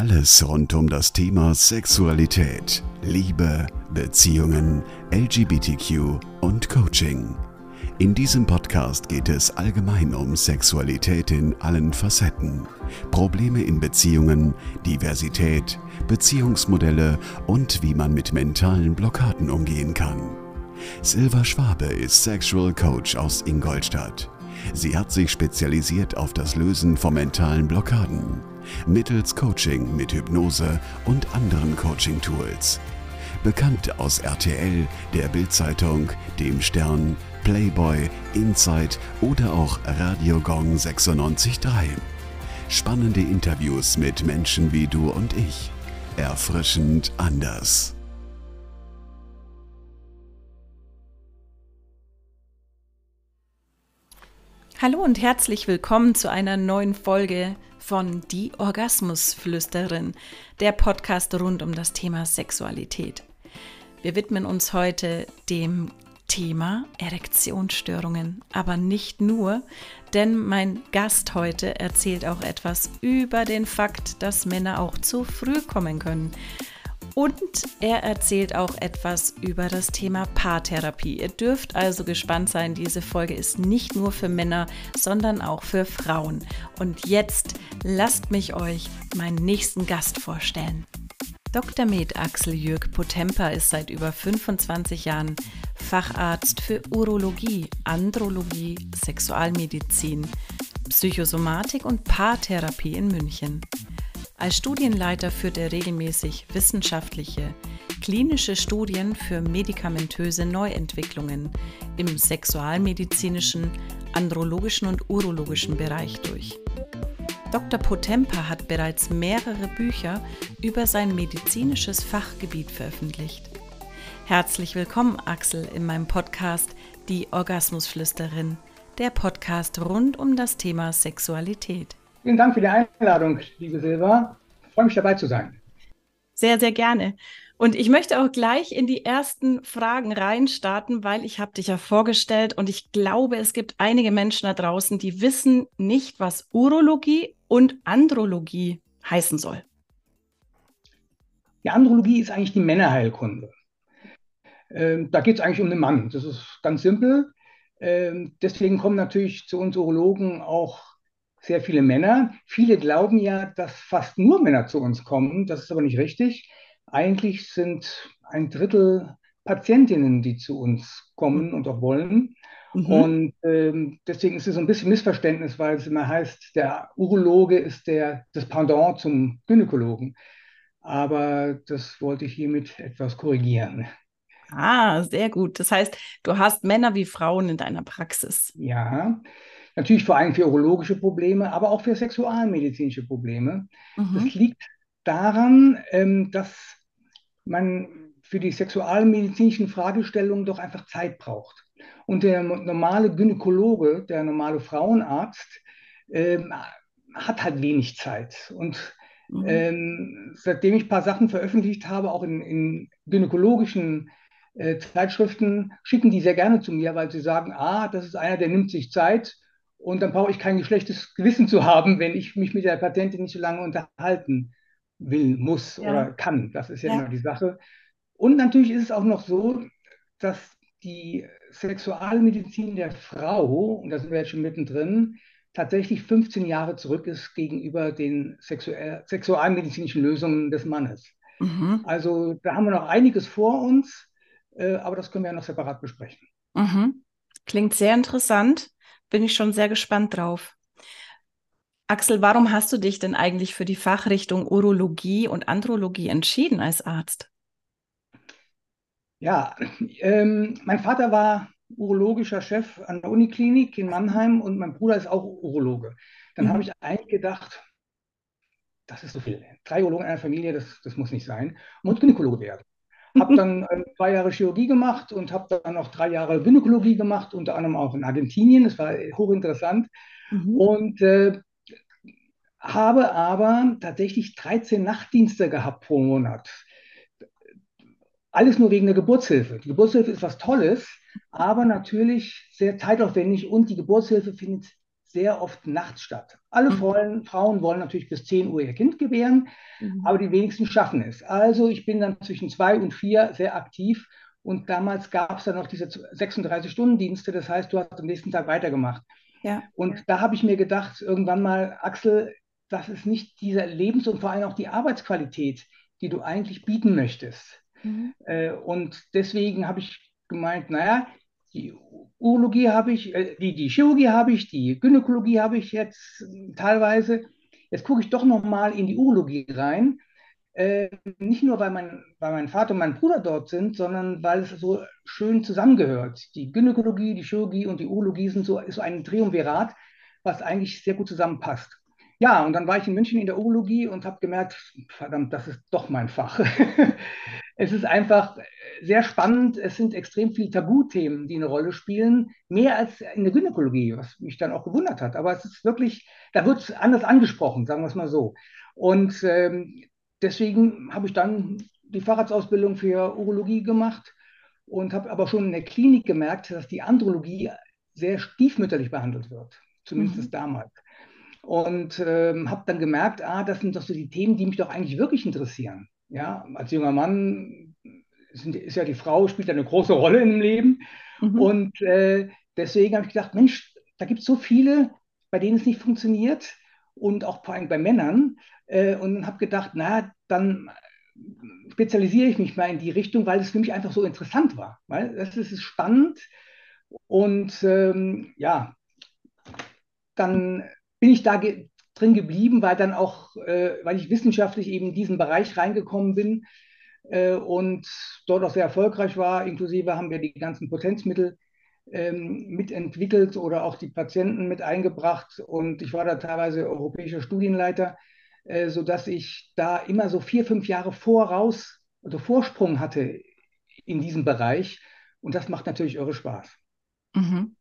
Alles rund um das Thema Sexualität, Liebe, Beziehungen, LGBTQ und Coaching. In diesem Podcast geht es allgemein um Sexualität in allen Facetten, Probleme in Beziehungen, Diversität, Beziehungsmodelle und wie man mit mentalen Blockaden umgehen kann. Silva Schwabe ist Sexual Coach aus Ingolstadt. Sie hat sich spezialisiert auf das Lösen von mentalen Blockaden mittels Coaching mit Hypnose und anderen Coaching-Tools. Bekannt aus RTL, der Bildzeitung, dem Stern, Playboy, Inside oder auch Radio Gong 96.3. Spannende Interviews mit Menschen wie du und ich. Erfrischend anders. Hallo und herzlich willkommen zu einer neuen Folge von Die Orgasmusflüsterin, der Podcast rund um das Thema Sexualität. Wir widmen uns heute dem Thema Erektionsstörungen, aber nicht nur, denn mein Gast heute erzählt auch etwas über den Fakt, dass Männer auch zu früh kommen können. Und er erzählt auch etwas über das Thema Paartherapie. Ihr dürft also gespannt sein, diese Folge ist nicht nur für Männer, sondern auch für Frauen. Und jetzt lasst mich euch meinen nächsten Gast vorstellen. Dr. Med Axel Jürg Potempa ist seit über 25 Jahren Facharzt für Urologie, Andrologie, Sexualmedizin, Psychosomatik und Paartherapie in München. Als Studienleiter führt er regelmäßig wissenschaftliche, klinische Studien für medikamentöse Neuentwicklungen im sexualmedizinischen, andrologischen und urologischen Bereich durch. Dr. Potempa hat bereits mehrere Bücher über sein medizinisches Fachgebiet veröffentlicht. Herzlich willkommen, Axel, in meinem Podcast Die Orgasmusflüsterin, der Podcast rund um das Thema Sexualität. Vielen Dank für die Einladung, liebe Silva. Ich freue mich dabei zu sein. Sehr, sehr gerne. Und ich möchte auch gleich in die ersten Fragen reinstarten, weil ich habe dich ja vorgestellt und ich glaube, es gibt einige Menschen da draußen, die wissen nicht, was Urologie und Andrologie heißen soll. Die Andrologie ist eigentlich die Männerheilkunde. Ähm, da geht es eigentlich um den Mann. Das ist ganz simpel. Ähm, deswegen kommen natürlich zu uns Urologen auch sehr viele Männer. Viele glauben ja, dass fast nur Männer zu uns kommen. Das ist aber nicht richtig. Eigentlich sind ein Drittel Patientinnen, die zu uns kommen mhm. und auch wollen. Mhm. Und ähm, deswegen ist es so ein bisschen Missverständnis, weil es immer heißt, der Urologe ist der, das Pendant zum Gynäkologen. Aber das wollte ich hiermit etwas korrigieren. Ah, sehr gut. Das heißt, du hast Männer wie Frauen in deiner Praxis. Ja, Natürlich vor allem für urologische Probleme, aber auch für sexualmedizinische Probleme. Mhm. Das liegt daran, ähm, dass man für die sexualmedizinischen Fragestellungen doch einfach Zeit braucht. Und der normale Gynäkologe, der normale Frauenarzt, ähm, hat halt wenig Zeit. Und mhm. ähm, seitdem ich ein paar Sachen veröffentlicht habe, auch in, in gynäkologischen äh, Zeitschriften, schicken die sehr gerne zu mir, weil sie sagen, ah, das ist einer, der nimmt sich Zeit und dann brauche ich kein schlechtes Gewissen zu haben, wenn ich mich mit der Patentin nicht so lange unterhalten will, muss ja. oder kann. Das ist ja, ja immer die Sache. Und natürlich ist es auch noch so, dass die Sexualmedizin der Frau, und da sind wir jetzt schon mittendrin, tatsächlich 15 Jahre zurück ist gegenüber den sexuell, sexualmedizinischen Lösungen des Mannes. Mhm. Also da haben wir noch einiges vor uns, äh, aber das können wir ja noch separat besprechen. Mhm. Klingt sehr interessant bin ich schon sehr gespannt drauf. Axel, warum hast du dich denn eigentlich für die Fachrichtung Urologie und Andrologie entschieden als Arzt? Ja, ähm, mein Vater war urologischer Chef an der Uniklinik in Mannheim und mein Bruder ist auch Urologe. Dann mhm. habe ich eigentlich gedacht, das ist so viel. Drei Urologen in einer Familie, das, das muss nicht sein. Muss Gynäkologe werden. Habe dann äh, zwei Jahre Chirurgie gemacht und habe dann noch drei Jahre Gynäkologie gemacht, unter anderem auch in Argentinien. Das war hochinteressant. Mhm. Und äh, habe aber tatsächlich 13 Nachtdienste gehabt pro Monat. Alles nur wegen der Geburtshilfe. Die Geburtshilfe ist was Tolles, aber natürlich sehr zeitaufwendig und die Geburtshilfe findet sehr oft nachts statt. Alle mhm. Frauen, Frauen, wollen natürlich bis 10 Uhr ihr Kind gebären, mhm. aber die wenigsten schaffen es. Also ich bin dann zwischen zwei und vier sehr aktiv und damals gab es dann noch diese 36-Stunden-Dienste, das heißt, du hast am nächsten Tag weitergemacht. Ja. Und da habe ich mir gedacht, irgendwann mal, Axel, das ist nicht diese Lebens- und vor allem auch die Arbeitsqualität, die du eigentlich bieten möchtest. Mhm. Äh, und deswegen habe ich gemeint, naja, die Urologie habe ich, äh, die, die Chirurgie habe ich, die Gynäkologie habe ich jetzt teilweise. Jetzt gucke ich doch noch mal in die Urologie rein. Äh, nicht nur, weil mein, weil mein Vater und mein Bruder dort sind, sondern weil es so schön zusammengehört. Die Gynäkologie, die Chirurgie und die Urologie sind so, ist so ein Triumvirat, was eigentlich sehr gut zusammenpasst. Ja, und dann war ich in München in der Urologie und habe gemerkt, verdammt, das ist doch mein Fach. es ist einfach sehr spannend. Es sind extrem viele Tabuthemen, die eine Rolle spielen, mehr als in der Gynäkologie, was mich dann auch gewundert hat. Aber es ist wirklich, da wird es anders angesprochen, sagen wir es mal so. Und ähm, deswegen habe ich dann die Facharztausbildung für Urologie gemacht und habe aber schon in der Klinik gemerkt, dass die Andrologie sehr stiefmütterlich behandelt wird, zumindest mhm. damals. Und ähm, habe dann gemerkt, ah, das sind doch so die Themen, die mich doch eigentlich wirklich interessieren. Ja, als junger Mann sind, ist ja die Frau, spielt eine große Rolle im Leben. Mhm. Und äh, deswegen habe ich gedacht, Mensch, da gibt es so viele, bei denen es nicht funktioniert und auch vor allem bei Männern. Äh, und habe gedacht, na, dann spezialisiere ich mich mal in die Richtung, weil es für mich einfach so interessant war. Weil das ist spannend. Und ähm, ja, dann bin ich da ge drin geblieben, weil dann auch, äh, weil ich wissenschaftlich eben in diesen Bereich reingekommen bin äh, und dort auch sehr erfolgreich war. Inklusive haben wir die ganzen Potenzmittel ähm, mitentwickelt oder auch die Patienten mit eingebracht. Und ich war da teilweise europäischer Studienleiter, äh, sodass ich da immer so vier, fünf Jahre voraus, also Vorsprung hatte in diesem Bereich. Und das macht natürlich irre Spaß. Mhm.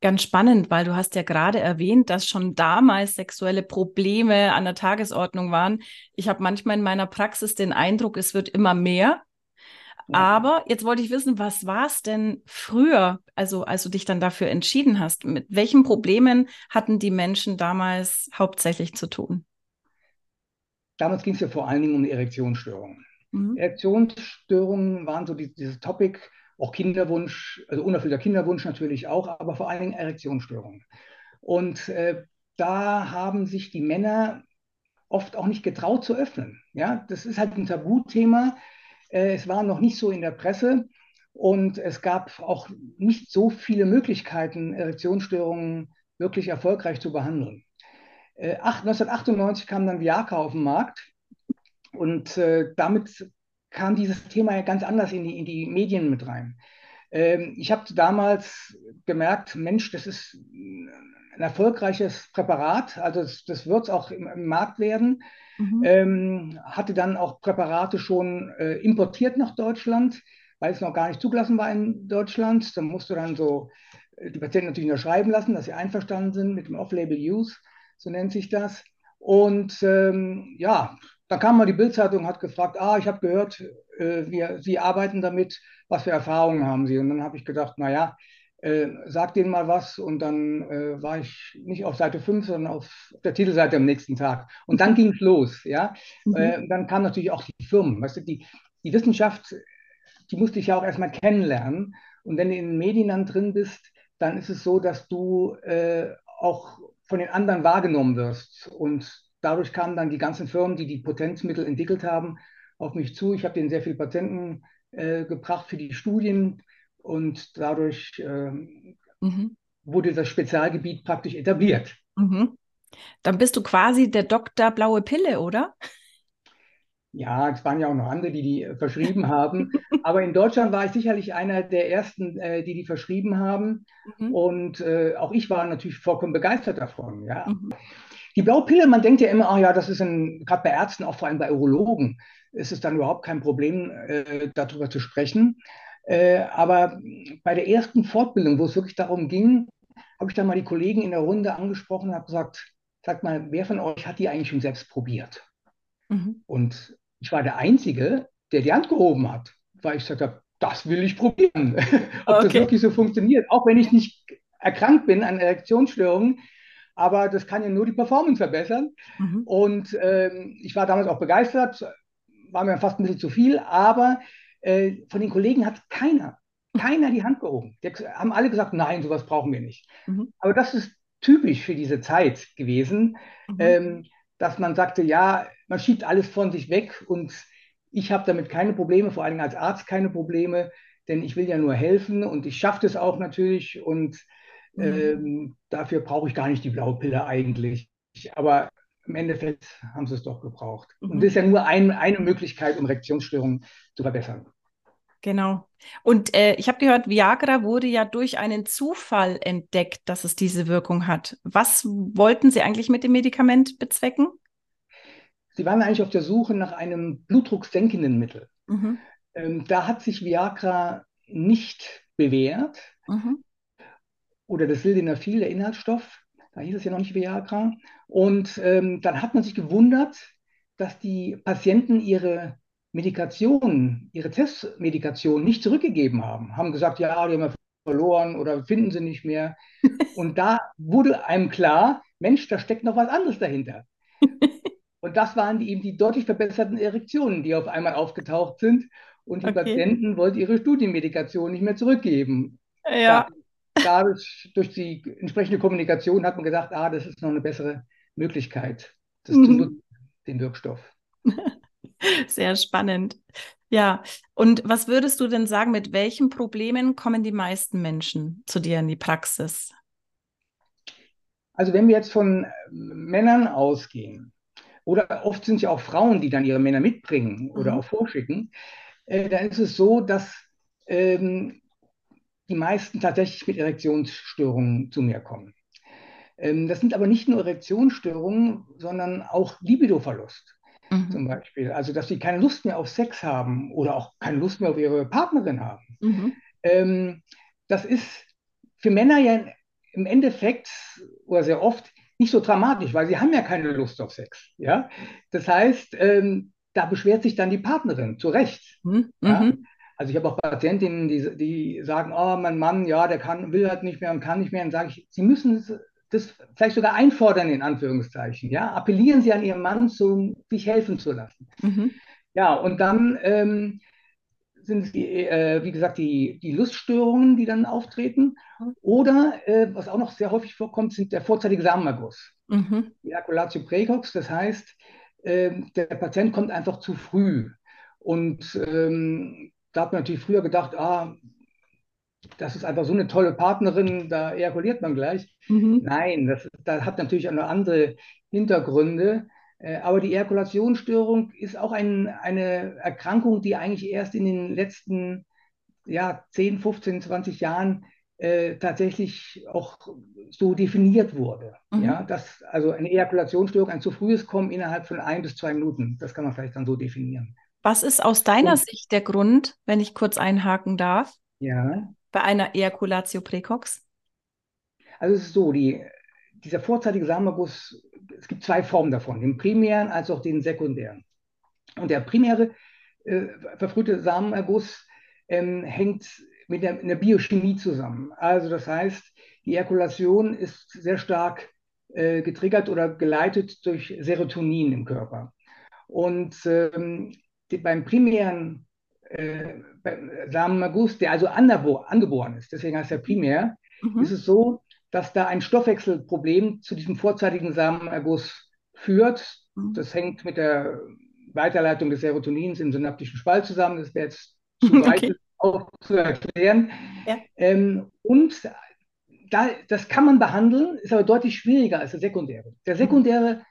Ganz spannend, weil du hast ja gerade erwähnt, dass schon damals sexuelle Probleme an der Tagesordnung waren. Ich habe manchmal in meiner Praxis den Eindruck, es wird immer mehr. Aber jetzt wollte ich wissen, was war es denn früher, also als du dich dann dafür entschieden hast? Mit welchen Problemen hatten die Menschen damals hauptsächlich zu tun? Damals ging es ja vor allen Dingen um Erektionsstörungen. Mhm. Erektionsstörungen waren so die, dieses Topic, auch Kinderwunsch, also unerfüllter Kinderwunsch natürlich auch, aber vor allen Dingen Erektionsstörungen. Und äh, da haben sich die Männer oft auch nicht getraut zu öffnen. Ja, das ist halt ein Tabuthema. Äh, es war noch nicht so in der Presse und es gab auch nicht so viele Möglichkeiten, Erektionsstörungen wirklich erfolgreich zu behandeln. Äh, 1998 kam dann Viagra auf den Markt und äh, damit kam dieses Thema ja ganz anders in die, in die Medien mit rein. Ähm, ich habe damals gemerkt, Mensch, das ist ein erfolgreiches Präparat, also das, das wird es auch im, im, Markt werden. Mhm. Ähm, hatte dann auch Präparate schon äh, importiert nach Deutschland, weil es noch gar nicht zugelassen war in Deutschland. Dann musste dann so äh, die Patienten natürlich unterschreiben lassen, dass sie einverstanden sind mit dem Off-Label-Use, so nennt sich das. Und ähm, ja, dann kam mal die Bildzeitung und hat gefragt, ah, ich habe gehört, äh, wir, Sie arbeiten damit, was für Erfahrungen haben Sie? Und dann habe ich gedacht, naja, äh, sag denen mal was. Und dann äh, war ich nicht auf Seite 5, sondern auf der Titelseite am nächsten Tag. Und dann ging es los, ja. Mhm. Äh, dann kamen natürlich auch die Firmen, weißt du, die, die Wissenschaft, die musste ich ja auch erstmal kennenlernen. Und wenn du in den Medien dann drin bist, dann ist es so, dass du äh, auch von den anderen wahrgenommen wirst. Und dadurch kamen dann die ganzen Firmen, die die Potenzmittel entwickelt haben, auf mich zu. Ich habe denen sehr viele Patenten äh, gebracht für die Studien und dadurch äh, mhm. wurde das Spezialgebiet praktisch etabliert. Mhm. Dann bist du quasi der Doktor Blaue Pille, oder? Ja, es waren ja auch noch andere, die die verschrieben haben. Aber in Deutschland war ich sicherlich einer der ersten, äh, die die verschrieben haben. Mhm. Und äh, auch ich war natürlich vollkommen begeistert davon. Ja. Mhm. Die Blaupille, man denkt ja immer, oh ja, das ist gerade bei Ärzten, auch vor allem bei Urologen, ist es dann überhaupt kein Problem, äh, darüber zu sprechen. Äh, aber bei der ersten Fortbildung, wo es wirklich darum ging, habe ich dann mal die Kollegen in der Runde angesprochen und habe gesagt, sagt mal, wer von euch hat die eigentlich schon selbst probiert? Mhm. Und ich war der Einzige, der die Hand gehoben hat, weil ich gesagt habe, das will ich probieren, ob okay. das wirklich so funktioniert. Auch wenn ich nicht erkrankt bin an Erektionsstörungen, aber das kann ja nur die Performance verbessern. Mhm. Und ähm, ich war damals auch begeistert, war mir fast ein bisschen zu viel, aber äh, von den Kollegen hat keiner, keiner die Hand gehoben. Die haben alle gesagt, nein, sowas brauchen wir nicht. Mhm. Aber das ist typisch für diese Zeit gewesen, mhm. ähm, dass man sagte, ja, man schiebt alles von sich weg und ich habe damit keine Probleme, vor allem als Arzt keine Probleme, denn ich will ja nur helfen und ich schaffe das auch natürlich und mhm. ähm, dafür brauche ich gar nicht die blaue Pille eigentlich. Aber im Endeffekt haben sie es doch gebraucht. Mhm. Und das ist ja nur ein, eine Möglichkeit, um Reaktionsstörungen zu verbessern. Genau. Und äh, ich habe gehört, Viagra wurde ja durch einen Zufall entdeckt, dass es diese Wirkung hat. Was wollten Sie eigentlich mit dem Medikament bezwecken? Sie waren eigentlich auf der Suche nach einem blutdrucksenkenden Mittel. Mhm. Ähm, da hat sich Viagra nicht bewährt. Mhm. Oder das Sildenafil, der Inhaltsstoff. Da hieß es ja noch nicht Viagra. Und ähm, dann hat man sich gewundert, dass die Patienten ihre Medikation, ihre Testmedikation nicht zurückgegeben haben. Haben gesagt, ja, die haben wir verloren oder finden sie nicht mehr. Und da wurde einem klar, Mensch, da steckt noch was anderes dahinter. Und das waren die, eben die deutlich verbesserten Erektionen, die auf einmal aufgetaucht sind. Und die okay. Patienten wollten ihre Studienmedikation nicht mehr zurückgeben. Ja. Dadurch, durch die entsprechende Kommunikation hat man gesagt, ah, das ist noch eine bessere Möglichkeit, das mhm. zu nutzen, den Wirkstoff. Sehr spannend. Ja, und was würdest du denn sagen, mit welchen Problemen kommen die meisten Menschen zu dir in die Praxis? Also wenn wir jetzt von Männern ausgehen, oder oft sind es ja auch Frauen, die dann ihre Männer mitbringen oder mhm. auch vorschicken, äh, dann ist es so, dass ähm, die meisten tatsächlich mit Erektionsstörungen zu mir kommen. Ähm, das sind aber nicht nur Erektionsstörungen, sondern auch Libidoverlust mhm. zum Beispiel. Also, dass sie keine Lust mehr auf Sex haben oder auch keine Lust mehr auf ihre Partnerin haben. Mhm. Ähm, das ist für Männer ja im Endeffekt oder sehr oft nicht so dramatisch, weil sie haben ja keine Lust auf Sex. Ja? Das heißt, ähm, da beschwert sich dann die Partnerin, zu Recht. Mhm. Ja? Also ich habe auch Patientinnen, die, die sagen, oh, mein Mann, ja, der kann, will halt nicht mehr und kann nicht mehr. Dann sage ich, Sie müssen das vielleicht sogar einfordern, in Anführungszeichen. Ja? Appellieren Sie an Ihren Mann, zu, sich helfen zu lassen. Mhm. Ja, und dann ähm, sind es, die, äh, wie gesagt, die, die Luststörungen, die dann auftreten. Oder, äh, was auch noch sehr häufig vorkommt, sind der vorzeitige Samenerguss. Mhm. Die Ejaculatio precox, das heißt, äh, der Patient kommt einfach zu früh. Und ähm, da hat man natürlich früher gedacht, ah, das ist einfach so eine tolle Partnerin, da ejakuliert man gleich. Mhm. Nein, das, das hat natürlich auch noch andere Hintergründe. Äh, aber die Ejakulationsstörung ist auch ein, eine Erkrankung, die eigentlich erst in den letzten ja, 10, 15, 20 Jahren äh, tatsächlich auch so definiert wurde. Mhm. Ja, dass also eine Ejakulationsstörung, ein zu frühes Kommen innerhalb von ein bis zwei Minuten, das kann man vielleicht dann so definieren. Was ist aus deiner Und, Sicht der Grund, wenn ich kurz einhaken darf? Ja bei einer Ejaculatio precox? Also es ist so, die, dieser vorzeitige Samenerguss, es gibt zwei Formen davon, den primären als auch den sekundären. Und der primäre äh, verfrühte Samenerguss ähm, hängt mit der, der, Biochemie zusammen. Also das heißt, die Ejakulation ist sehr stark äh, getriggert oder geleitet durch Serotonin im Körper. Und ähm, die, beim primären äh, Samenerguss, der also angeboren ist, deswegen heißt er primär, mhm. ist es so, dass da ein Stoffwechselproblem zu diesem vorzeitigen Samenerguss führt. Mhm. Das hängt mit der Weiterleitung des Serotonins im synaptischen Spalt zusammen. Das wäre jetzt zu weit okay. auch zu erklären. Ja. Ähm, und da, das kann man behandeln, ist aber deutlich schwieriger als der sekundäre. Der sekundäre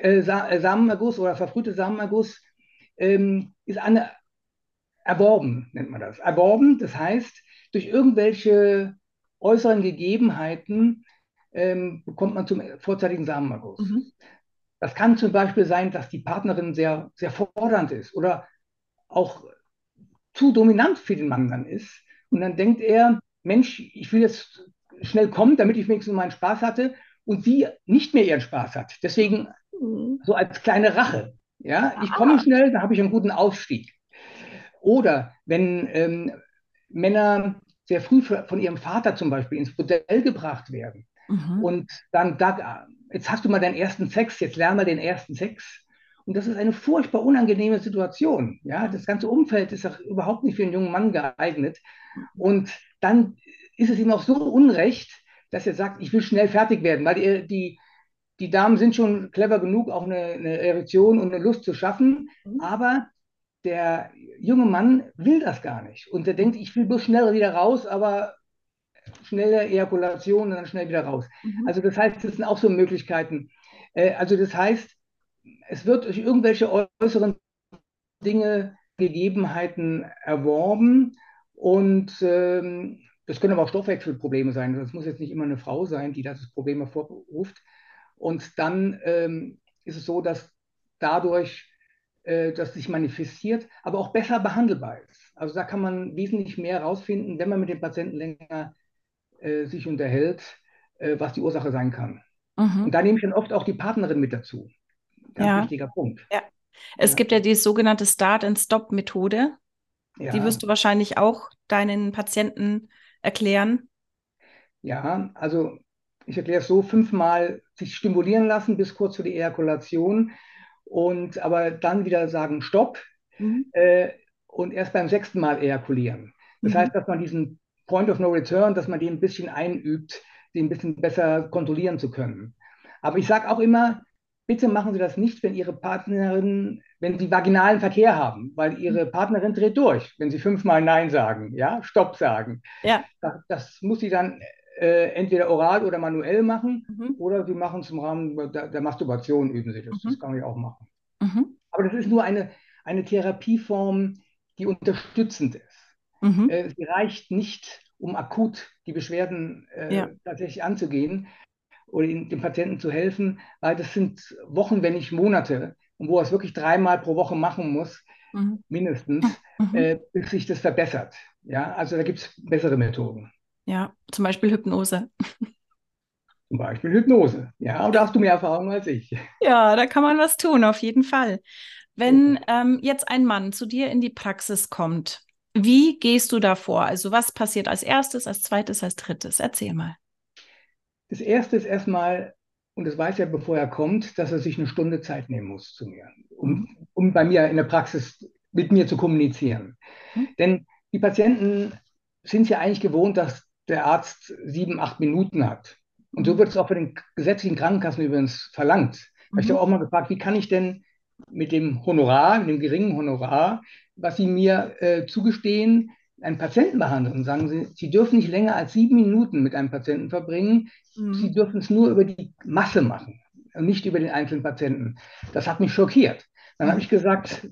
äh, äh Samenerguss oder verfrühte Samenerguss ähm, ist eine erworben, nennt man das. Erworben, das heißt, durch irgendwelche äußeren Gegebenheiten ähm, bekommt man zum vorzeitigen Samenerguss. Mhm. Das kann zum Beispiel sein, dass die Partnerin sehr, sehr fordernd ist oder auch zu dominant für den Mann dann ist. Und dann denkt er, Mensch, ich will jetzt schnell kommen, damit ich wenigstens meinen Spaß hatte und sie nicht mehr ihren Spaß hat. Deswegen mhm. so als kleine Rache. Ja, ich komme schnell, dann habe ich einen guten Aufstieg. Oder wenn ähm, Männer sehr früh von ihrem Vater zum Beispiel ins Bordell gebracht werden, Mhm. Und dann, da, jetzt hast du mal deinen ersten Sex, jetzt lern mal den ersten Sex. Und das ist eine furchtbar unangenehme Situation. Ja, das ganze Umfeld ist auch überhaupt nicht für einen jungen Mann geeignet. Und dann ist es ihm auch so unrecht, dass er sagt, ich will schnell fertig werden, weil die, die, die Damen sind schon clever genug, auch eine, eine Erektion und eine Lust zu schaffen. Mhm. Aber der junge Mann will das gar nicht. Und er denkt, ich will bloß schnell wieder raus, aber schnelle Ejakulation und dann schnell wieder raus. Mhm. Also das heißt, das sind auch so Möglichkeiten. Äh, also das heißt, es wird durch irgendwelche äußeren Dinge, Gegebenheiten erworben und ähm, das können aber auch Stoffwechselprobleme sein. Das muss jetzt nicht immer eine Frau sein, die das Problem hervorruft. Und dann ähm, ist es so, dass dadurch äh, das sich manifestiert, aber auch besser behandelbar ist. Also da kann man wesentlich mehr herausfinden, wenn man mit dem Patienten länger äh, sich unterhält, äh, was die Ursache sein kann. Mhm. Und da nehme ich dann oft auch die Partnerin mit dazu. Ganz ja. wichtiger Punkt. Ja. Es ja. gibt ja die sogenannte Start-and-Stop-Methode. Ja. Die wirst du wahrscheinlich auch deinen Patienten erklären. Ja, also ich erkläre es so, fünfmal sich stimulieren lassen bis kurz vor die Ejakulation und aber dann wieder sagen Stopp mhm. äh, und erst beim sechsten Mal ejakulieren. Das mhm. heißt, dass man diesen Point of No Return, dass man den ein bisschen einübt, den ein bisschen besser kontrollieren zu können. Aber ich sage auch immer, bitte machen Sie das nicht, wenn Ihre Partnerin, wenn Sie vaginalen Verkehr haben, weil Ihre mhm. Partnerin dreht durch, wenn Sie fünfmal Nein sagen, ja, Stopp sagen. Ja. Das, das muss sie dann äh, entweder oral oder manuell machen mhm. oder Sie machen es im Rahmen der, der, Masturbation, üben Sie das. Mhm. Das kann ich auch machen. Mhm. Aber das ist nur eine, eine Therapieform, die unterstützend ist. Mhm. Äh, sie reicht nicht, um akut die Beschwerden äh, ja. tatsächlich anzugehen oder dem Patienten zu helfen, weil das sind Wochen, wenn nicht Monate, und wo er es wirklich dreimal pro Woche machen muss, mhm. mindestens, mhm. äh, bis sich das verbessert. Ja, also da gibt es bessere Methoden. Ja, zum Beispiel Hypnose. Zum Beispiel Hypnose. Ja, und da hast du mehr Erfahrung als ich. Ja, da kann man was tun, auf jeden Fall. Wenn ähm, jetzt ein Mann zu dir in die Praxis kommt, wie gehst du da vor? Also was passiert als erstes, als zweites, als drittes? Erzähl mal. Das erste ist erstmal, und das weiß er, bevor er kommt, dass er sich eine Stunde Zeit nehmen muss zu mir, um, mhm. um bei mir in der Praxis mit mir zu kommunizieren. Mhm. Denn die Patienten sind ja eigentlich gewohnt, dass der Arzt sieben, acht Minuten hat. Und so mhm. wird es auch für den gesetzlichen Krankenkassen übrigens verlangt. Mhm. Ich habe auch mal gefragt, wie kann ich denn mit dem Honorar, mit dem geringen Honorar, was Sie mir äh, zugestehen, einen Patienten behandeln. Und sagen Sie, Sie dürfen nicht länger als sieben Minuten mit einem Patienten verbringen. Mhm. Sie dürfen es nur über die Masse machen und nicht über den einzelnen Patienten. Das hat mich schockiert. Dann habe ich gesagt,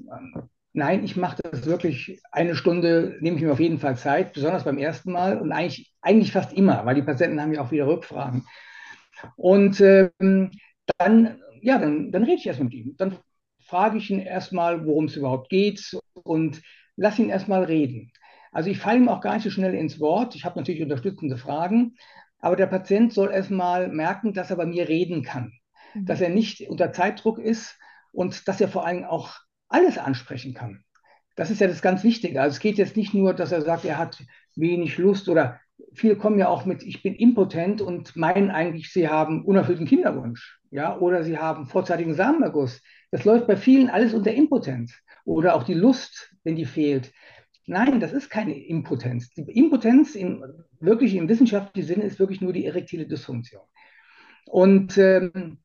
Nein, ich mache das wirklich eine Stunde, nehme ich mir auf jeden Fall Zeit, besonders beim ersten Mal und eigentlich, eigentlich fast immer, weil die Patienten haben ja auch wieder Rückfragen. Und ähm, dann, ja, dann, dann rede ich erst mit ihm. Dann frage ich ihn erstmal, worum es überhaupt geht und lasse ihn erstmal reden. Also ich falle ihm auch gar nicht so schnell ins Wort. Ich habe natürlich unterstützende Fragen, aber der Patient soll erstmal merken, dass er bei mir reden kann, mhm. dass er nicht unter Zeitdruck ist und dass er vor allem auch alles ansprechen kann. Das ist ja das ganz Wichtige. Also es geht jetzt nicht nur, dass er sagt, er hat wenig Lust oder viele kommen ja auch mit, ich bin impotent und meinen eigentlich, sie haben unerfüllten Kinderwunsch, ja, oder sie haben vorzeitigen Samenerguss. Das läuft bei vielen alles unter Impotenz oder auch die Lust, wenn die fehlt. Nein, das ist keine Impotenz. Die Impotenz im, wirklich im wissenschaftlichen Sinne ist wirklich nur die erektile Dysfunktion. Und ähm,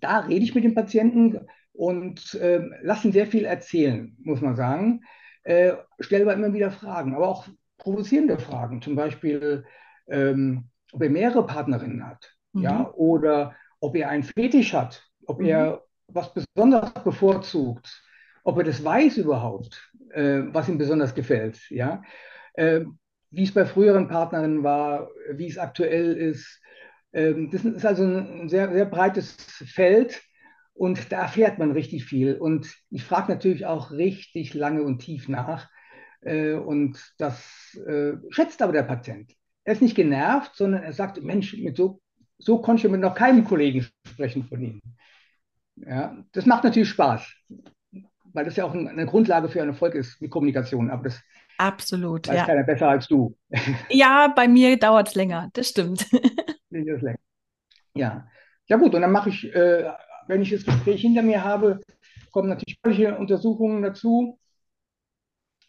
da rede ich mit dem Patienten, und äh, lassen sehr viel erzählen, muss man sagen. Äh, stellen aber immer wieder Fragen, aber auch provozierende Fragen, zum Beispiel, ähm, ob er mehrere Partnerinnen hat, mhm. ja, oder ob er einen Fetisch hat, ob mhm. er was besonders bevorzugt, ob er das weiß überhaupt, äh, was ihm besonders gefällt, ja, äh, wie es bei früheren Partnerinnen war, wie es aktuell ist. Ähm, das ist also ein sehr, sehr breites Feld und da erfährt man richtig viel. Und ich frage natürlich auch richtig lange und tief nach. Äh, und das äh, schätzt aber der Patient. Er ist nicht genervt, sondern er sagt, Mensch, mit so, so konnte ich mit noch keinem Kollegen sprechen von Ihnen. Ja, das macht natürlich Spaß, weil das ja auch eine Grundlage für einen Erfolg ist, die Kommunikation. Aber das Absolut, weiß ja. keiner besser als du. Ja, bei mir dauert es länger, das stimmt. Ja, ja gut, und dann mache ich, äh, wenn ich das Gespräch hinter mir habe, kommen natürlich solche Untersuchungen dazu.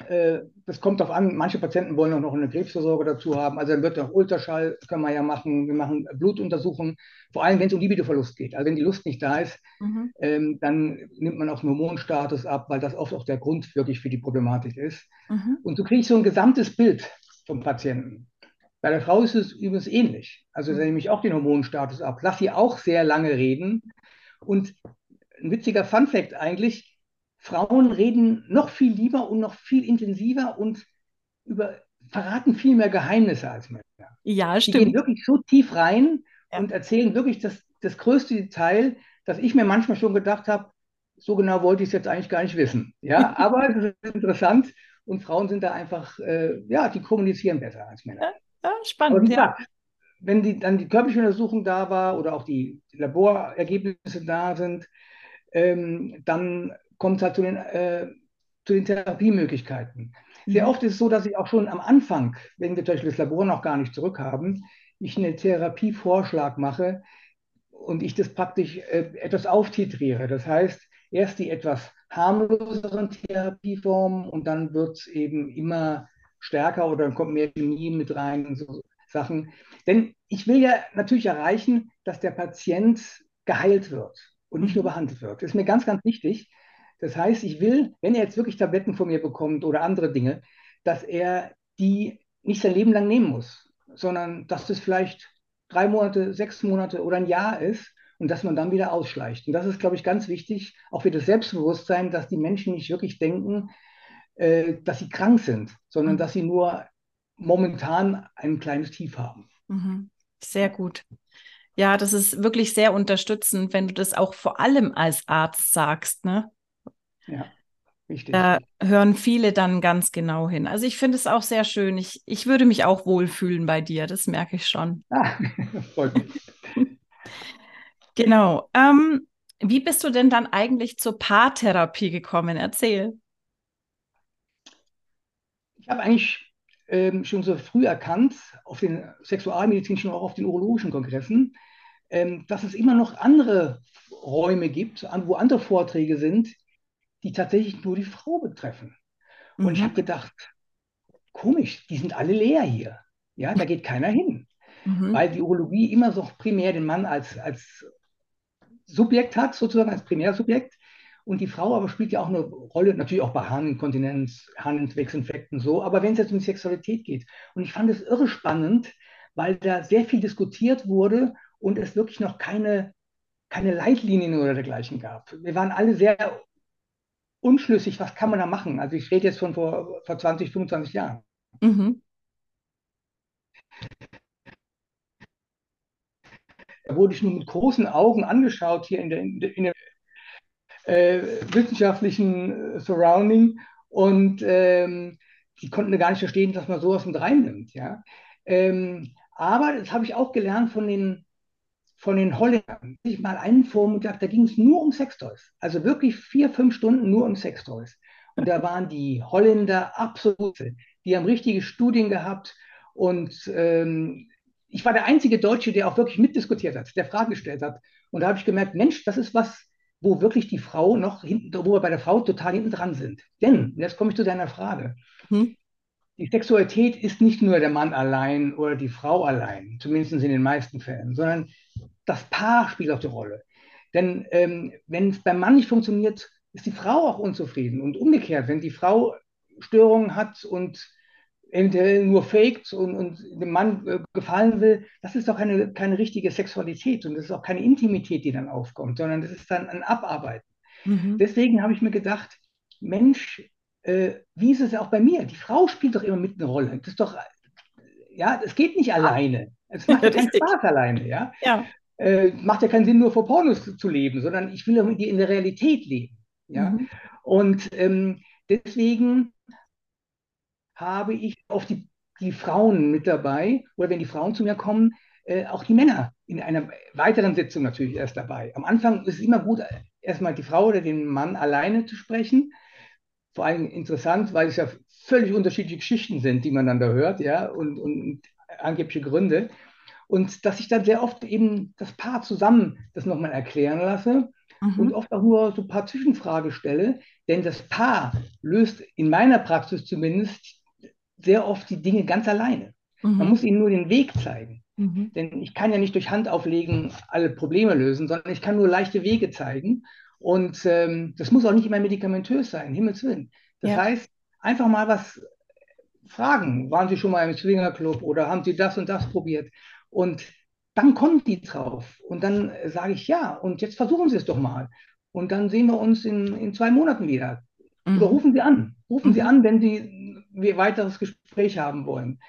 Äh, das kommt darauf an, manche Patienten wollen auch noch eine Krebsversorgung dazu haben. Also dann wird auch Ultraschall, können wir ja machen. Wir machen Blutuntersuchungen, vor allem wenn es um Libidoverlust geht. Also wenn die Lust nicht da ist, mhm. ähm, dann nimmt man auch den Hormonstatus ab, weil das oft auch der Grund wirklich für die Problematik ist. Mhm. Und so kriege ich so ein gesamtes Bild vom Patienten. Bei der Frau ist es übrigens ähnlich. Also da nehme ich auch den Hormonstatus ab. Lass sie auch sehr lange reden. Und ein witziger Funfact eigentlich, Frauen reden noch viel lieber und noch viel intensiver und über, verraten viel mehr Geheimnisse als Männer. Ja, stimmt. Die gehen wirklich so tief rein ja. und erzählen wirklich das, das größte Detail, dass ich mir manchmal schon gedacht habe, so genau wollte ich es jetzt eigentlich gar nicht wissen. Ja, aber es ist interessant und Frauen sind da einfach, äh, ja, die kommunizieren besser als Männer. Ja, spannend. ja. Wenn die, dann die körperliche Untersuchung da war oder auch die, Laborergebnisse da sind, ähm, dann kommt es halt zu den, äh, zu den Therapiemöglichkeiten. Mhm. Sehr oft ist es so, dass ich auch schon am Anfang, wenn wir zum Beispiel das Labor noch gar nicht zurückhaben, ich einen Therapievorschlag mache und ich das praktisch äh, etwas auftitriere. Das heißt, erst die etwas harmloseren Therapieformen und dann wird es eben immer stärker oder dann kommt mehr Chemie mit rein und so Sachen. Denn ich will ja natürlich erreichen, dass der Patient geheilt wird und nicht nur mhm. behandelt wird. Das ist mir ganz, ganz wichtig. Das heißt, ich will, wenn er jetzt wirklich Tabletten von mir bekommt oder andere Dinge, dass er die nicht sein Leben lang nehmen muss, sondern dass das vielleicht drei Monate, sechs Monate oder ein Jahr ist und dass man dann wieder ausschleicht. Und das ist, glaube ich, ganz wichtig, auch für das Selbstbewusstsein, dass die Menschen nicht wirklich denken, äh, dass sie krank sind, sondern mhm. dass sie nur momentan ein kleines Tief haben. Mhm. Sehr gut. Ja, das ist wirklich sehr unterstützend, wenn du das auch vor allem als Arzt sagst, ne? Ja, richtig. Da hören viele dann ganz genau hin. Also ich finde es auch sehr schön. Ich, ich würde mich auch wohlfühlen bei dir, das merke ich schon. Ah, freut mich. genau. Ähm, wie bist du denn dann eigentlich zur Paartherapie gekommen? Erzähl. Ich habe eigentlich ähm, schon so früh erkannt, auf den sexualmedizinischen, auch auf den urologischen Kongressen, ähm, dass es immer noch andere Räume gibt, wo andere Vorträge sind, die tatsächlich nur die Frau betreffen. Und mhm. ich habe gedacht, komisch, die sind alle leer hier. Ja, da geht keiner hin. Mhm. Weil die Urologie immer so primär den Mann als, als Subjekt hat, sozusagen als Primärsubjekt. Und die Frau aber spielt ja auch eine Rolle, natürlich auch bei Harninkontinenz, Harnentwechselinfekten so, aber wenn es jetzt um die Sexualität geht. Und ich fand es irre spannend, weil da sehr viel diskutiert wurde und es wirklich noch keine, keine Leitlinien oder dergleichen gab. Wir waren alle sehr unschlüssig, was kann man da machen? Also ich rede jetzt von vor, vor 20, 25 Jahren. Mhm. Da wurde ich nur mit großen Augen angeschaut hier in der, in der äh, wissenschaftlichen äh, Surrounding und ähm, die konnten gar nicht verstehen, dass man sowas mit reinnimmt. Ja? Ähm, aber das habe ich auch gelernt von den von den Holländern. Ich mal einen Vormittag, da ging es nur um Sextoys. Also wirklich vier, fünf Stunden nur um Sextoys. Und da waren die Holländer absolut, die haben richtige Studien gehabt. Und ähm, ich war der einzige Deutsche, der auch wirklich mitdiskutiert hat, der Fragen gestellt hat. Und da habe ich gemerkt, Mensch, das ist was, wo wirklich die Frau noch hinten, wo wir bei der Frau total hinten dran sind. Denn, jetzt komme ich zu deiner Frage. Hm? Die Sexualität ist nicht nur der Mann allein oder die Frau allein, zumindest in den meisten Fällen, sondern das Paar spielt auch die Rolle. Denn ähm, wenn es beim Mann nicht funktioniert, ist die Frau auch unzufrieden. Und umgekehrt, wenn die Frau Störungen hat und eventuell nur faked und, und dem Mann äh, gefallen will, das ist doch keine, keine richtige Sexualität und das ist auch keine Intimität, die dann aufkommt, sondern das ist dann ein Abarbeiten. Mhm. Deswegen habe ich mir gedacht, Mensch, äh, wie ist es auch bei mir? Die Frau spielt doch immer mit eine Rolle. Das ist doch, ja, es geht nicht alleine. Es macht ja keinen Spaß alleine, ja. ja äh, macht ja keinen Sinn, nur vor Pornos zu, zu leben, sondern ich will in der Realität leben. Ja? Mhm. Und ähm, deswegen habe ich auf die, die Frauen mit dabei, oder wenn die Frauen zu mir kommen, äh, auch die Männer in einer weiteren Sitzung natürlich erst dabei. Am Anfang ist es immer gut, erstmal die Frau oder den Mann alleine zu sprechen. Vor allem interessant, weil es ja völlig unterschiedliche Geschichten sind, die man dann da hört, ja, und, und angebliche Gründe. Und dass ich dann sehr oft eben das Paar zusammen das nochmal erklären lasse mhm. und oft auch nur so ein paar Zwischenfragen stelle, denn das Paar löst in meiner Praxis zumindest sehr oft die Dinge ganz alleine. Mhm. Man muss ihnen nur den Weg zeigen. Mhm. Denn ich kann ja nicht durch Handauflegen alle Probleme lösen, sondern ich kann nur leichte Wege zeigen. Und ähm, das muss auch nicht immer medikamentös sein, Himmels Willen. Das ja. heißt, einfach mal was fragen. Waren Sie schon mal im Swingerclub oder haben Sie das und das probiert? Und dann kommen die drauf. Und dann sage ich, ja, und jetzt versuchen Sie es doch mal. Und dann sehen wir uns in, in zwei Monaten wieder. Mhm. Oder rufen Sie an. Rufen mhm. Sie an, wenn Sie ein weiteres Gespräch haben wollen.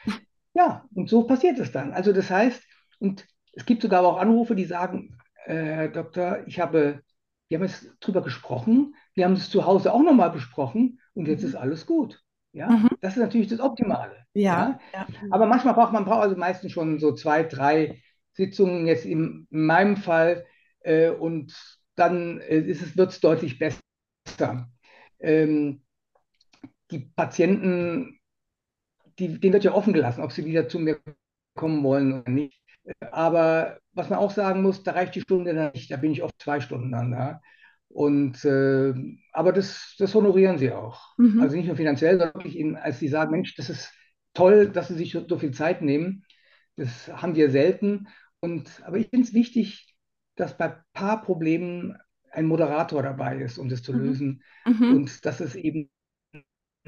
Ja, und so passiert es dann. Also das heißt, und es gibt sogar auch Anrufe, die sagen, äh, Herr Doktor, ich habe, wir haben jetzt drüber gesprochen, wir haben es zu Hause auch nochmal besprochen und jetzt mhm. ist alles gut. Ja, mhm. das ist natürlich das Optimale. Ja, ja. ja. Aber manchmal braucht man braucht also meistens schon so zwei, drei Sitzungen jetzt in, in meinem Fall äh, und dann äh, wird es deutlich besser. Ähm, die Patienten, die, denen wird ja offen gelassen, ob sie wieder zu mir kommen wollen oder nicht. Aber was man auch sagen muss, da reicht die Stunde dann nicht, da bin ich oft zwei Stunden dann da. Und, äh, aber das, das honorieren sie auch. Mhm. Also nicht nur finanziell, sondern wirklich ihnen, als sie sagen, Mensch, das ist toll, dass sie sich so viel Zeit nehmen. Das haben wir selten. Und, aber ich finde es wichtig, dass bei Paarproblemen ein Moderator dabei ist, um das zu mhm. lösen. Mhm. Und dass es eben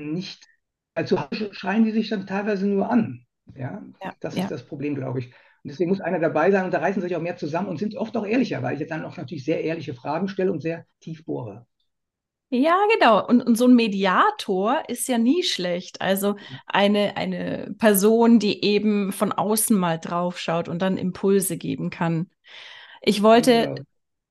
nicht, also schreien die sich dann teilweise nur an. Ja, ja das ja. ist das Problem, glaube ich. Und deswegen muss einer dabei sein und da reißen sie sich auch mehr zusammen und sind oft auch ehrlicher, weil ich dann auch natürlich sehr ehrliche Fragen stelle und sehr tief bohre. Ja, genau. Und, und so ein Mediator ist ja nie schlecht. Also eine, eine Person, die eben von außen mal draufschaut und dann Impulse geben kann. Ich wollte genau.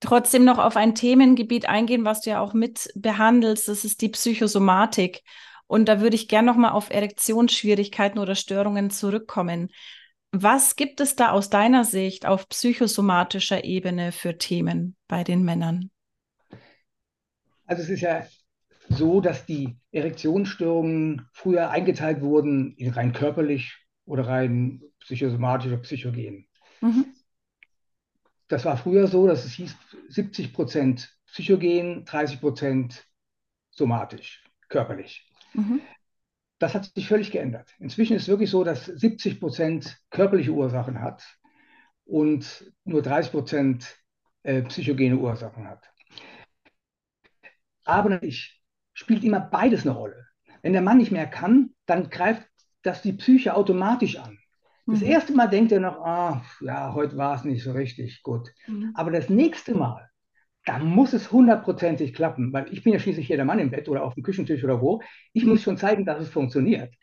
trotzdem noch auf ein Themengebiet eingehen, was du ja auch mit behandelst. Das ist die Psychosomatik. Und da würde ich gerne nochmal auf Erektionsschwierigkeiten oder Störungen zurückkommen. Was gibt es da aus deiner Sicht auf psychosomatischer Ebene für Themen bei den Männern? Also es ist ja so, dass die Erektionsstörungen früher eingeteilt wurden in rein körperlich oder rein psychosomatisch oder psychogen. Mhm. Das war früher so, dass es hieß 70 Prozent psychogen, 30 Prozent somatisch, körperlich. Mhm. Das hat sich völlig geändert. Inzwischen ist es wirklich so, dass 70 Prozent körperliche Ursachen hat und nur 30 Prozent äh, psychogene Ursachen hat. Aber natürlich spielt immer beides eine Rolle. Wenn der Mann nicht mehr kann, dann greift das die Psyche automatisch an. Das mhm. erste Mal denkt er noch, ah, ja, heute war es nicht so richtig gut. Mhm. Aber das nächste Mal da muss es hundertprozentig klappen, weil ich bin ja schließlich hier der Mann im Bett oder auf dem Küchentisch oder wo. Ich muss schon zeigen, dass es funktioniert.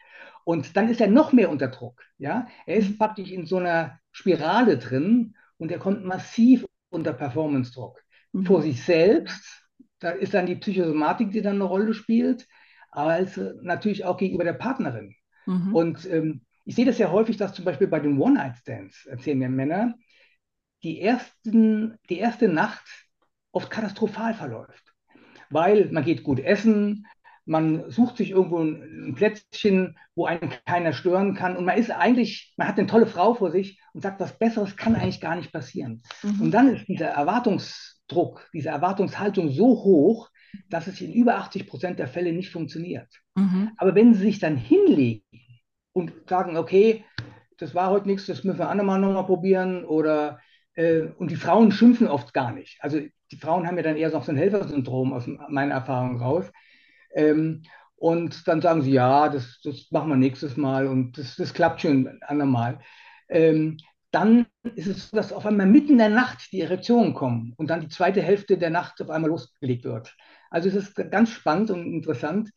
Und dann ist er noch mehr unter Druck. Ja? Er ist praktisch in so einer Spirale drin und er kommt massiv unter Performance-Druck. Mhm. Vor sich selbst, da ist dann die Psychosomatik, die dann eine Rolle spielt, aber also natürlich auch gegenüber der Partnerin. Mhm. Und ähm, ich sehe das ja häufig, dass zum Beispiel bei den One-Night-Stands, erzählen mir Männer, die, ersten, die erste Nacht oft katastrophal verläuft. Weil man geht gut essen, man sucht sich irgendwo ein, Plätzchen, wo einen keiner stören kann und man ist eigentlich, man hat eine tolle Frau vor sich und sagt, was Besseres kann eigentlich gar nicht passieren. Mhm. Und dann ist dieser Erwartungsdruck, diese Erwartungshaltung so hoch, dass es in über 80 Prozent der Fälle nicht funktioniert. Mhm. Aber wenn sie sich dann hinlegen und sagen, okay, das war heute nichts, das müssen wir andermal nochmal probieren oder äh, und die Frauen schimpfen oft gar nicht. Also die Frauen haben ja dann eher so ein Helfersyndrom aus meiner Erfahrung raus. Ähm, und dann sagen sie, ja, das, das machen wir nächstes Mal und das, das klappt schon ein andermal. Ähm, dann ist es so, dass auf einmal mitten in der Nacht die Erektionen kommen und dann die zweite Hälfte der Nacht auf einmal losgelegt wird. Also es ist ganz spannend und interessant.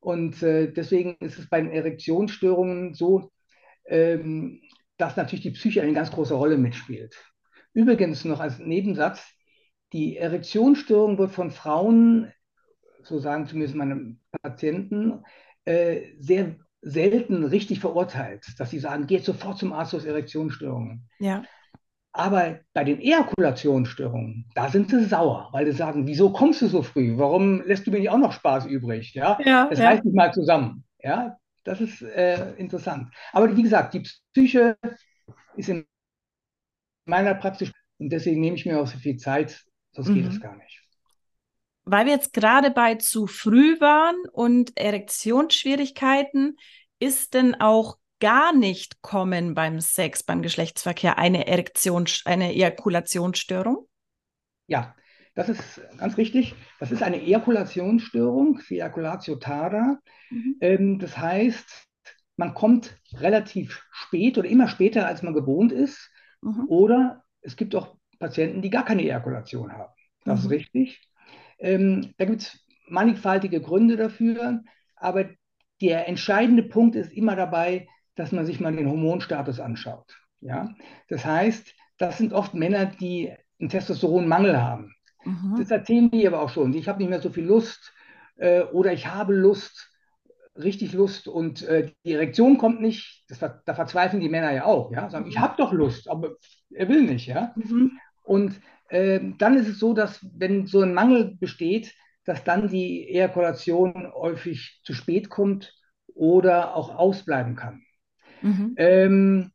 Und äh, deswegen ist es bei den Erektionsstörungen so, ähm, dass natürlich die Psyche eine ganz große Rolle mitspielt. Übrigens noch als Nebensatz, die Erektionsstörung wird von Frauen, so sagen zumindest meine Patienten, äh, sehr selten richtig verurteilt, dass sie sagen, geht sofort zum Arzt aus Erektionsstörungen. Ja. Aber bei den Ejakulationsstörungen, da sind sie sauer, weil sie sagen, wieso kommst du so früh? Warum lässt du mir nicht auch noch Spaß übrig? Ja, ja das ja. reißt nicht mal zusammen. Ja, das ist äh, interessant. Aber wie gesagt, die Psyche ist in meiner Praxis und deswegen nehme ich mir auch so viel Zeit, sonst mhm. geht es gar nicht. Weil wir jetzt gerade bei zu früh waren und Erektionsschwierigkeiten, ist denn auch gar nicht kommen beim Sex, beim Geschlechtsverkehr eine Erektion, eine Ejakulationsstörung? Ja, das ist ganz richtig. Das ist eine Ejakulationsstörung, Ejaculatio tarda. Mhm. Ähm, das heißt, man kommt relativ spät oder immer später, als man gewohnt ist. Mhm. Oder es gibt auch Patienten, die gar keine Ejakulation haben. Das mhm. ist richtig. Ähm, da gibt es mannigfaltige Gründe dafür, aber der entscheidende Punkt ist immer dabei, dass man sich mal den Hormonstatus anschaut. Ja? Das heißt, das sind oft Männer, die einen Testosteronmangel haben. Mhm. Das erzählen die aber auch schon. Ich habe nicht mehr so viel Lust äh, oder ich habe Lust, richtig Lust und äh, die Erektion kommt nicht. Das, da verzweifeln die Männer ja auch. Ja? Sagen, ich habe doch Lust, aber er will nicht. Ja? Mhm. Und äh, dann ist es so, dass wenn so ein Mangel besteht, dass dann die Ejakulation häufig zu spät kommt oder auch ausbleiben kann. Mhm. Ähm,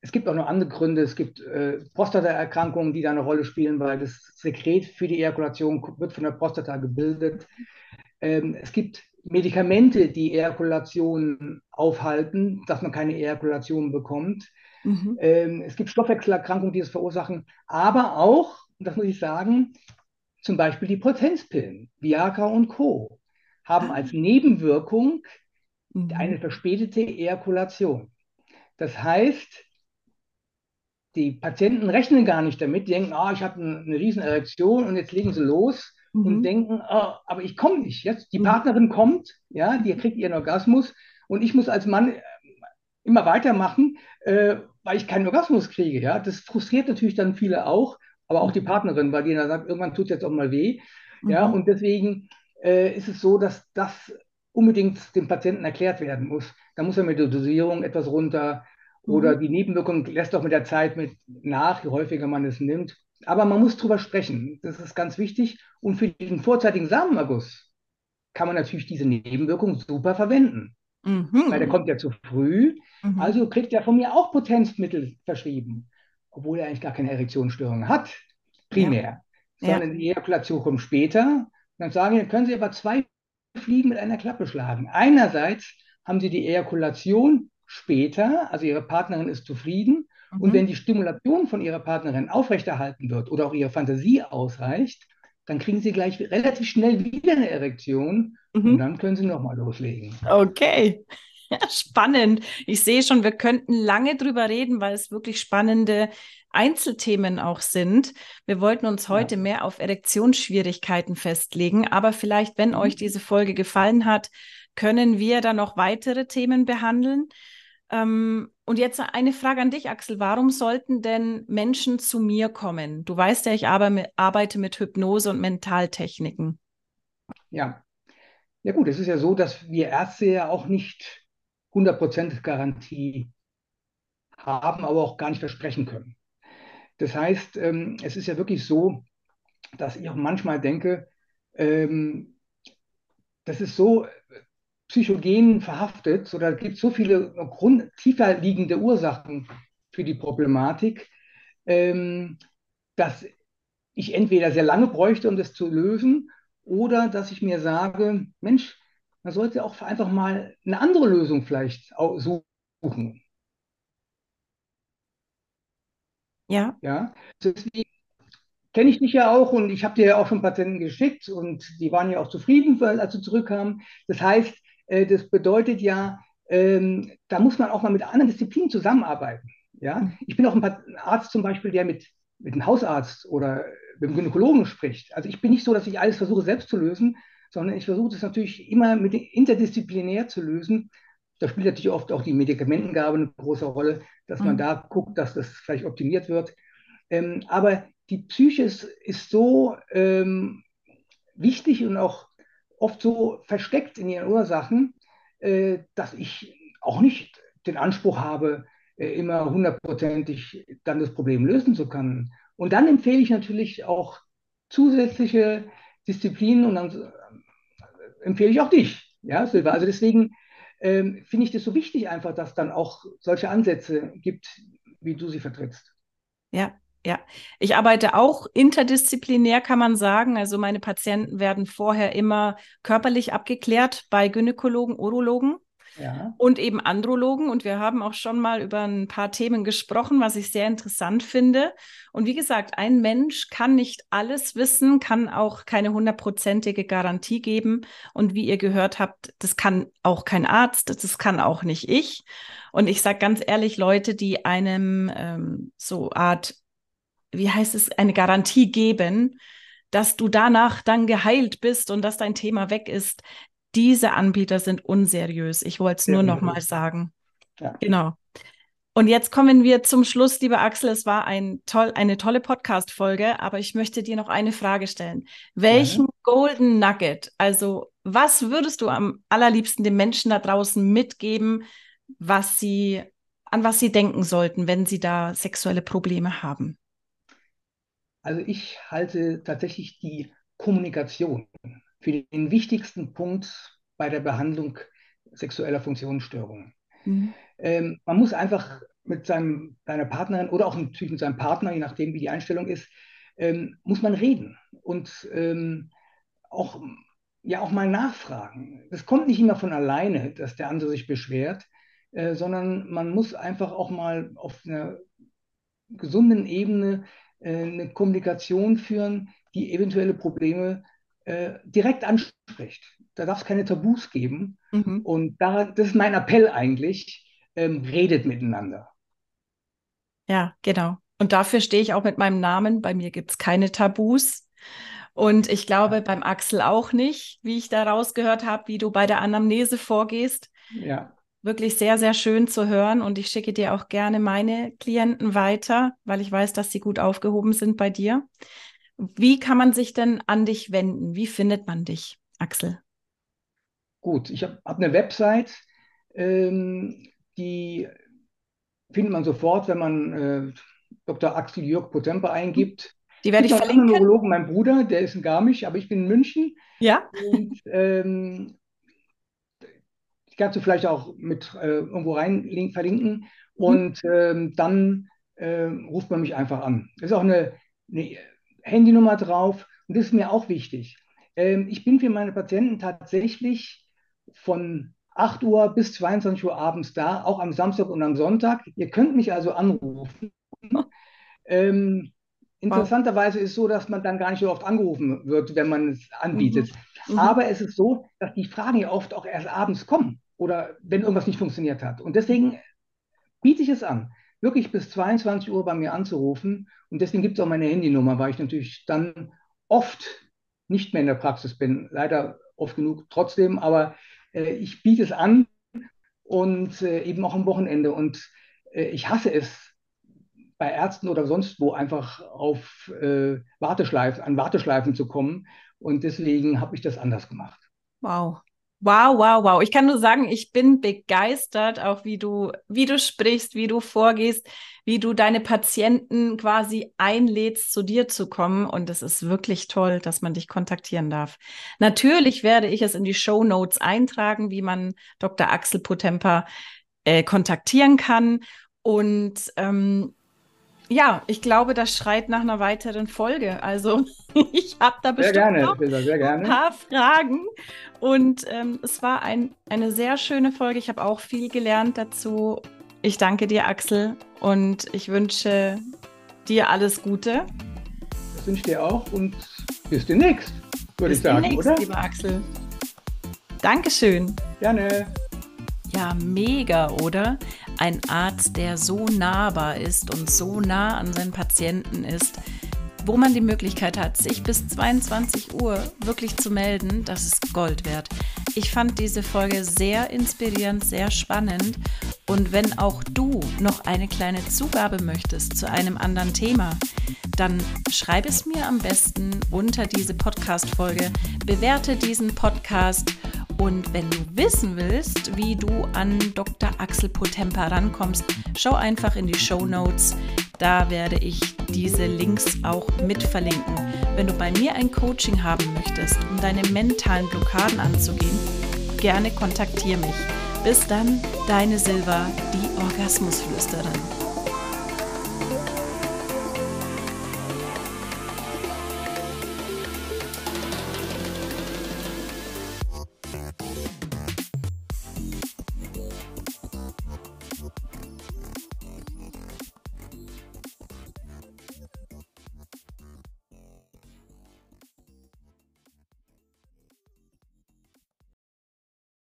es gibt auch noch andere Gründe. Es gibt äh, Prostataerkrankungen, die da eine Rolle spielen, weil das Sekret für die Ejakulation wird von der Prostata gebildet. Ähm, es gibt Medikamente, die Ejakulation aufhalten, dass man keine Ejakulation bekommt. Mhm. Ähm, es gibt Stoffwechselerkrankungen, die es verursachen, aber auch, das muss ich sagen, zum Beispiel die Potenzpillen, Viagra und Co., haben ah. als Nebenwirkung mhm. eine verspätete Ejakulation. Das heißt, die Patienten rechnen gar nicht damit, denken, oh, ich habe eine, riesen Erektion und jetzt legen sie los mhm. und denken, oh, aber ich komme nicht. Jetzt die mhm. Partnerin kommt, ja, die kriegt ihren Orgasmus und ich muss als Mann immer weitermachen, äh, weil ich keinen Orgasmus kriege. Ja, das frustriert natürlich dann viele auch, aber auch die. Partnerin, weil die dann sagt, irgendwann tut es jetzt auch mal weh. Ja, mhm. und deswegen äh, ist es so, dass das unbedingt dem Patienten erklärt werden muss. Da muss er mit der Dosierung etwas runter oder mhm. die Nebenwirkung lässt auch mit der Zeit mit nach, je häufiger man es nimmt. Aber man muss drüber sprechen. Das ist ganz wichtig. Und für den vorzeitigen Samenerguss kann man natürlich diese Nebenwirkung super verwenden. Mhm. Weil der kommt ja zu früh. Mhm. Also kriegt er von mir auch Potenzmittel verschrieben. Obwohl er eigentlich gar keine Erektionsstörung hat, primär. Ja. Sondern ja. die Ejakulation kommt später. dann sagen wir, können Sie aber zwei Fliegen mit einer Klappe schlagen. Einerseits haben Sie die Ejakulation später, also ihre Partnerin ist zufrieden. Mhm. Und wenn die Stimulation von ihrer Partnerin aufrechterhalten wird oder auch ihre Fantasie ausreicht, dann kriegen sie gleich relativ schnell wieder eine Erektion mhm. und dann können sie nochmal loslegen. Okay. spannend. Ich sehe schon, wir könnten lange drüber reden, weil es wirklich spannende Einzelthemen auch sind. Wir wollten uns heute ja. mehr auf Erektionsschwierigkeiten festlegen, aber vielleicht, wenn mhm. euch diese Folge gefallen hat, können wir da noch weitere Themen behandeln. Ähm, und jetzt eine Frage an dich, Axel. Warum sollten denn Menschen zu mir kommen? Du weißt ja, ich arbeite mit Hypnose und Mentaltechniken. Ja. Ja gut, es ist ja so, dass wir Ärzte ja auch nicht 100% Garantie haben, aber auch gar nicht versprechen können. Das heißt, ähm, es ist ja wirklich so, dass ich auch manchmal denke, ähm, das ist so psychogen verhaftet, so da gibt es so viele Grund, tiefer liegende Ursachen für die Problematik, ähm, dass ich entweder sehr lange bräuchte, um das zu lösen, oder dass ich mir sage, Mensch, man sollte auch einfach mal eine andere Lösung vielleicht suchen. Ja. Ja. Deswegen kenne ich dich ja auch und ich habe dir ja auch schon Patienten geschickt und die waren ja auch zufrieden, als sie zurückkamen. Das heißt, das bedeutet ja, ähm, da muss man auch mal mit anderen Disziplinen zusammenarbeiten. Ja? Ich bin auch ein Arzt zum Beispiel, der mit, mit einem Hausarzt oder mit einem Gynäkologen spricht. Also ich bin nicht so, dass ich alles versuche selbst zu lösen, sondern ich versuche das natürlich immer mit interdisziplinär zu lösen. Da spielt natürlich oft auch die Medikamentengabe eine große Rolle, dass man mhm. da guckt, dass das vielleicht optimiert wird. Ähm, aber die Psyche ist, ist so ähm, wichtig und auch oft so versteckt in ihren Ursachen, äh, dass ich auch nicht den Anspruch habe, äh, immer hundertprozentig dann das Problem lösen zu können. Und dann empfehle ich natürlich auch zusätzliche Disziplinen und dann äh, empfehle ich auch dich, ja, Silva. Also deswegen ähm, finde ich das so wichtig einfach, dass dann auch solche Ansätze gibt, wie du sie vertrittst. Ja, ja. Ich arbeite auch interdisziplinär, kann man sagen. Also meine Patienten werden vorher immer körperlich abgeklärt bei Gynäkologen, Urologen ja. und eben Andrologen. Und wir haben auch schon mal über ein paar Themen gesprochen, was ich sehr interessant finde. Und wie gesagt, ein Mensch kann nicht alles wissen, kann auch keine hundertprozentige Garantie geben. Und wie ihr gehört habt, das kann auch kein Arzt, das kann auch nicht ich. Und ich sage ganz ehrlich, Leute, die einem ähm, so Art, wie heißt es, eine Garantie geben, dass du danach dann geheilt bist und dass dein Thema weg ist, diese Anbieter sind unseriös. Ich wollte es nur noch mal sagen. Ja. Genau. Und jetzt kommen wir zum Schluss, lieber Axel. Es war ein toll, eine tolle Podcast-Folge, aber ich möchte dir noch eine Frage stellen. Welchen ja. Golden Nugget, also was würdest du am allerliebsten den Menschen da draußen mitgeben, was sie, an was sie denken sollten, wenn sie da sexuelle Probleme haben? Also ich halte tatsächlich die Kommunikation für den wichtigsten Punkt bei der Behandlung sexueller Funktionsstörungen. Mhm. Ähm, man muss einfach mit seinem, seiner Partnerin oder auch natürlich mit seinem Partner, je nachdem wie die Einstellung ist, ähm, muss man reden und ähm, auch, ja, auch mal nachfragen. Es kommt nicht immer von alleine, dass der andere sich beschwert, äh, sondern man muss einfach auch mal auf einer gesunden Ebene eine Kommunikation führen, die eventuelle Probleme äh, direkt anspricht. Da darf es keine Tabus geben. Mhm. Und da, das ist mein Appell eigentlich, ähm, redet miteinander. Ja, genau. Und dafür stehe ich auch mit meinem Namen. Bei mir gibt es keine Tabus. Und ich glaube beim Axel auch nicht, wie ich da rausgehört habe, wie du bei der Anamnese vorgehst. Ja. Wirklich sehr, sehr schön zu hören. Und ich schicke dir auch gerne meine Klienten weiter, weil ich weiß, dass sie gut aufgehoben sind bei dir. Wie kann man sich denn an dich wenden? Wie findet man dich, Axel? Gut, ich habe hab eine Website, ähm, die findet man sofort, wenn man äh, Dr. Axel Jörg Potempa eingibt. Die werde ich verlinken. Ich Neurologen, mein Bruder, der ist in Garmisch, aber ich bin in München. Ja. Und ähm, die kannst du vielleicht auch mit äh, irgendwo rein verlinken. Mhm. Und ähm, dann äh, ruft man mich einfach an. Das ist auch eine, eine Handynummer drauf. Und das ist mir auch wichtig. Ähm, ich bin für meine Patienten tatsächlich von 8 Uhr bis 22 Uhr abends da, auch am Samstag und am Sonntag. Ihr könnt mich also anrufen. Ähm, interessanterweise ist es so, dass man dann gar nicht so oft angerufen wird, wenn man es anbietet. Mhm. Mhm. Aber es ist so, dass die Fragen ja oft auch erst abends kommen oder wenn irgendwas nicht funktioniert hat. Und deswegen biete ich es an wirklich bis 22 Uhr bei mir anzurufen. Und deswegen gibt es auch meine Handynummer, weil ich natürlich dann oft nicht mehr in der Praxis bin. Leider oft genug trotzdem, aber äh, ich biete es an und äh, eben auch am Wochenende. Und äh, ich hasse es, bei Ärzten oder sonst wo einfach auf äh, Warteschleifen, an Warteschleifen zu kommen. Und deswegen habe ich das anders gemacht. Wow. Wow, wow, wow. Ich kann nur sagen, ich bin begeistert, auch wie du, wie du sprichst, wie du vorgehst, wie du deine Patienten quasi einlädst, zu dir zu kommen. Und es ist wirklich toll, dass man dich kontaktieren darf. Natürlich werde ich es in die Show Notes eintragen, wie man Dr. Axel Potemper äh, kontaktieren kann. Und ähm, ja, ich glaube, das schreit nach einer weiteren Folge. Also ich habe da bestimmt gerne, noch ein paar Fragen. Und ähm, es war ein, eine sehr schöne Folge. Ich habe auch viel gelernt dazu. Ich danke dir, Axel, und ich wünsche dir alles Gute. Das wünsche ich dir auch und bis demnächst, würde ich sagen, demnächst, oder? lieber Axel. Dankeschön. Gerne. Ja, mega, oder? Ein Arzt, der so nahbar ist und so nah an seinen Patienten ist, wo man die Möglichkeit hat, sich bis 22 Uhr wirklich zu melden, das ist Gold wert. Ich fand diese Folge sehr inspirierend, sehr spannend. Und wenn auch du noch eine kleine Zugabe möchtest zu einem anderen Thema, dann schreib es mir am besten unter diese Podcast-Folge, bewerte diesen Podcast und wenn du wissen willst, wie du an Dr. Axel Potempa rankommst, schau einfach in die Show Notes. Da werde ich diese Links auch mit verlinken. Wenn du bei mir ein Coaching haben möchtest, um deine mentalen Blockaden anzugehen, gerne kontaktiere mich. Bis dann, deine Silva, die Orgasmusflüsterin.